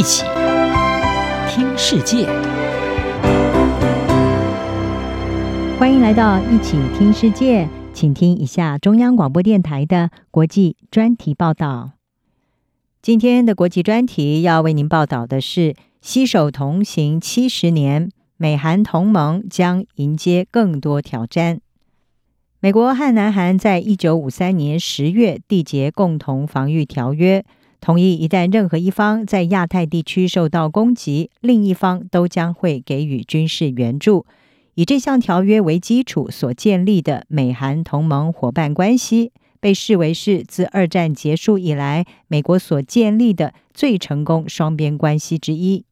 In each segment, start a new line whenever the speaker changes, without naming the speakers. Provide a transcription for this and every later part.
一起听世界，
欢迎来到一起听世界，请听一下中央广播电台的国际专题报道。今天的国际专题要为您报道的是：携手同行七十年，美韩同盟将迎接更多挑战。美国和南韩在一九五三年十月缔结共同防御条约。同意，一旦任何一方在亚太地区受到攻击，另一方都将会给予军事援助。以这项条约为基础所建立的美韩同盟伙伴关系，被视为是自二战结束以来美国所建立的最成功双边关系之一。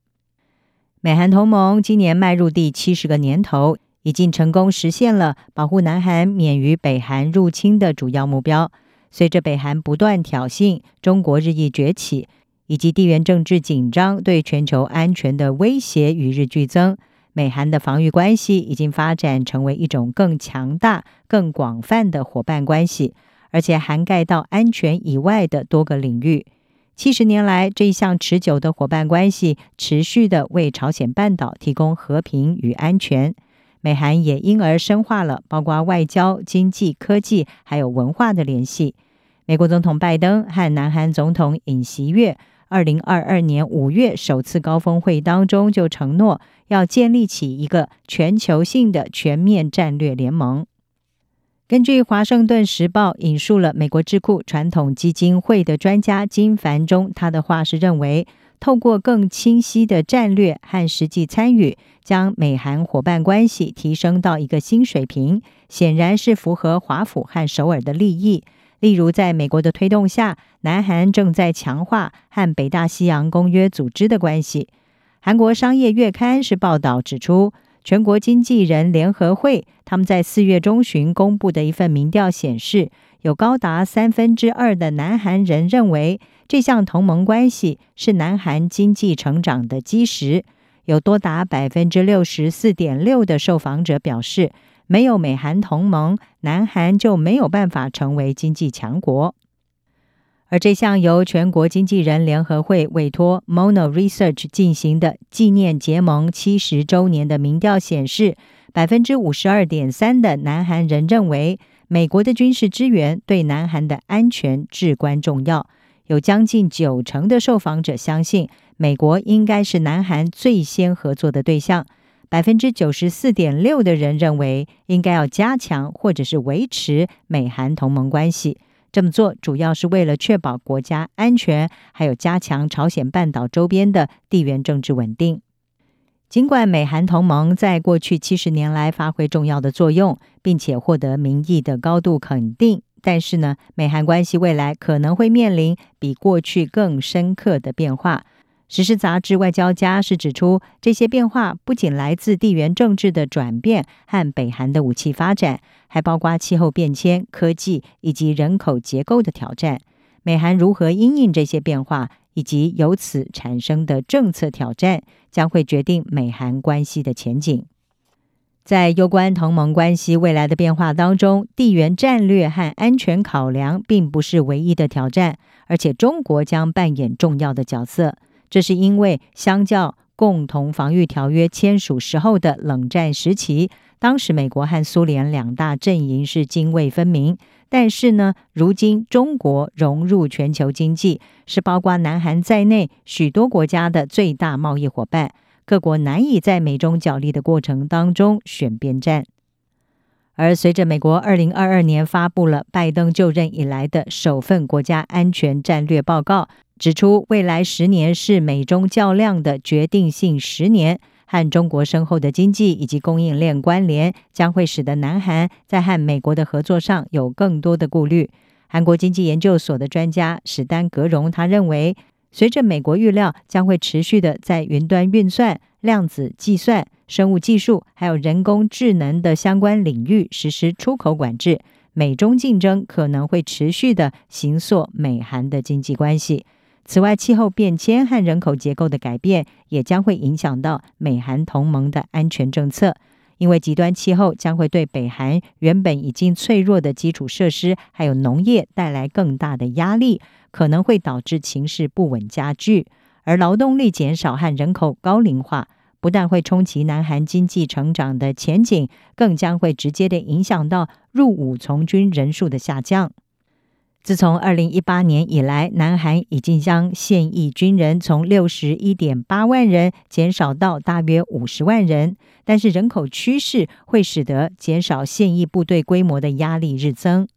美韩同盟今年迈入第七十个年头，已经成功实现了保护南韩免于北韩入侵的主要目标。随着北韩不断挑衅，中国日益崛起，以及地缘政治紧张对全球安全的威胁与日俱增，美韩的防御关系已经发展成为一种更强大、更广泛的伙伴关系，而且涵盖到安全以外的多个领域。七十年来，这一项持久的伙伴关系持续地为朝鲜半岛提供和平与安全。美韩也因而深化了包括外交、经济、科技还有文化的联系。美国总统拜登和南韩总统尹锡悦，二零二二年五月首次高峰会当中就承诺要建立起一个全球性的全面战略联盟。根据《华盛顿时报》引述了美国智库传统基金会的专家金凡中，他的话是认为。透过更清晰的战略和实际参与，将美韩伙伴关系提升到一个新水平，显然是符合华府和首尔的利益。例如，在美国的推动下，南韩正在强化和北大西洋公约组织的关系。韩国商业月刊是报道指出，全国经纪人联合会他们在四月中旬公布的一份民调显示，有高达三分之二的南韩人认为。这项同盟关系是南韩经济成长的基石，有多达百分之六十四点六的受访者表示，没有美韩同盟，南韩就没有办法成为经济强国。而这项由全国经纪人联合会委托 Mono Research 进行的纪念结盟七十周年的民调显示，百分之五十二点三的南韩人认为，美国的军事支援对南韩的安全至关重要。有将近九成的受访者相信，美国应该是南韩最先合作的对象。百分之九十四点六的人认为，应该要加强或者是维持美韩同盟关系。这么做主要是为了确保国家安全，还有加强朝鲜半岛周边的地缘政治稳定。尽管美韩同盟在过去七十年来发挥重要的作用，并且获得民意的高度肯定。但是呢，美韩关系未来可能会面临比过去更深刻的变化。时事杂志《外交家》是指出，这些变化不仅来自地缘政治的转变和北韩的武器发展，还包括气候变迁、科技以及人口结构的挑战。美韩如何因应这些变化，以及由此产生的政策挑战，将会决定美韩关系的前景。在攸关同盟关系未来的变化当中，地缘战略和安全考量并不是唯一的挑战，而且中国将扮演重要的角色。这是因为，相较共同防御条约签署时候的冷战时期，当时美国和苏联两大阵营是泾渭分明。但是呢，如今中国融入全球经济，是包括南韩在内许多国家的最大贸易伙伴。各国难以在美中角力的过程当中选边站，而随着美国二零二二年发布了拜登就任以来的首份国家安全战略报告，指出未来十年是美中较量的决定性十年，和中国深厚的经济以及供应链关联，将会使得南韩在和美国的合作上有更多的顾虑。韩国经济研究所的专家史丹格荣他认为。随着美国预料将会持续的在云端运算、量子计算、生物技术还有人工智能的相关领域实施出口管制，美中竞争可能会持续的形塑美韩的经济关系。此外，气候变迁和人口结构的改变也将会影响到美韩同盟的安全政策，因为极端气候将会对北韩原本已经脆弱的基础设施还有农业带来更大的压力。可能会导致情势不稳加剧，而劳动力减少和人口高龄化，不但会冲击南韩经济成长的前景，更将会直接的影响到入伍从军人数的下降。自从二零一八年以来，南韩已经将现役军人从六十一点八万人减少到大约五十万人，但是人口趋势会使得减少现役部队规模的压力日增。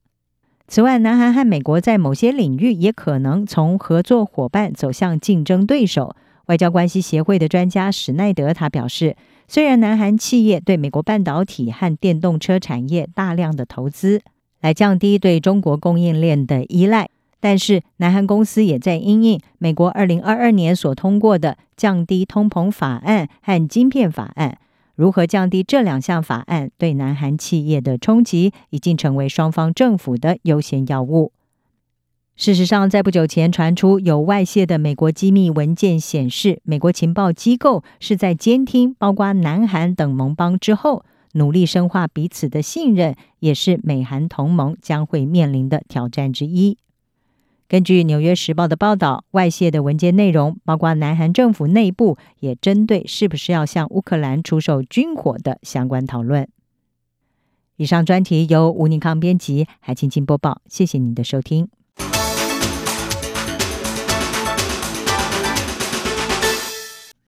此外，南韩和美国在某些领域也可能从合作伙伴走向竞争对手。外交关系协会的专家史奈德他表示，虽然南韩企业对美国半导体和电动车产业大量的投资，来降低对中国供应链的依赖，但是南韩公司也在因应美国二零二二年所通过的降低通膨法案和晶片法案。如何降低这两项法案对南韩企业的冲击，已经成为双方政府的优先要务。事实上，在不久前传出有外泄的美国机密文件显示，美国情报机构是在监听包括南韩等盟邦之后。努力深化彼此的信任，也是美韩同盟将会面临的挑战之一。根据《纽约时报》的报道，外泄的文件内容包括南韩政府内部也针对是不是要向乌克兰出售军火的相关讨论。以上专题由吴宁康编辑，海清清播报。谢谢您的收听。